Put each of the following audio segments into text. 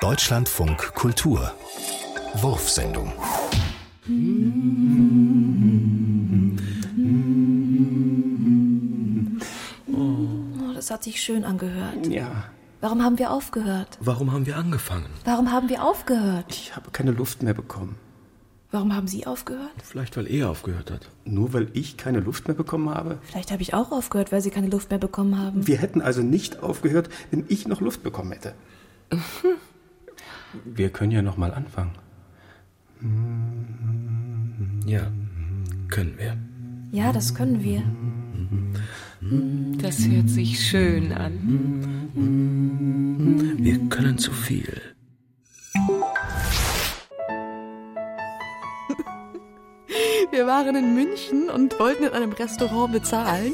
Deutschlandfunk Kultur Wurfsendung Oh, das hat sich schön angehört. Ja. Warum haben wir aufgehört? Warum haben wir angefangen? Warum haben wir aufgehört? Ich habe keine Luft mehr bekommen. Warum haben Sie aufgehört? Vielleicht, weil er aufgehört hat. Nur weil ich keine Luft mehr bekommen habe? Vielleicht habe ich auch aufgehört, weil Sie keine Luft mehr bekommen haben. Wir hätten also nicht aufgehört, wenn ich noch Luft bekommen hätte. Wir können ja noch mal anfangen. Ja, können wir. Ja, das können wir. Das hört sich schön an. Wir können zu viel. Wir waren in München und wollten in einem Restaurant bezahlen.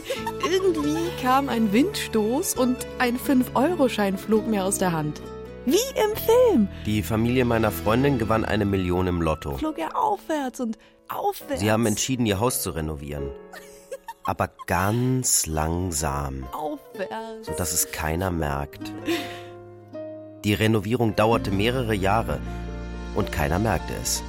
Irgendwie kam ein Windstoß und ein 5-Euro-Schein flog mir aus der Hand. Wie im Film Die Familie meiner Freundin gewann eine Million im Lotto. flog er aufwärts und aufwärts. Sie haben entschieden, ihr Haus zu renovieren. Aber ganz langsam, Aufwärts. sodass es keiner merkt. Die Renovierung dauerte mehrere Jahre und keiner merkte es.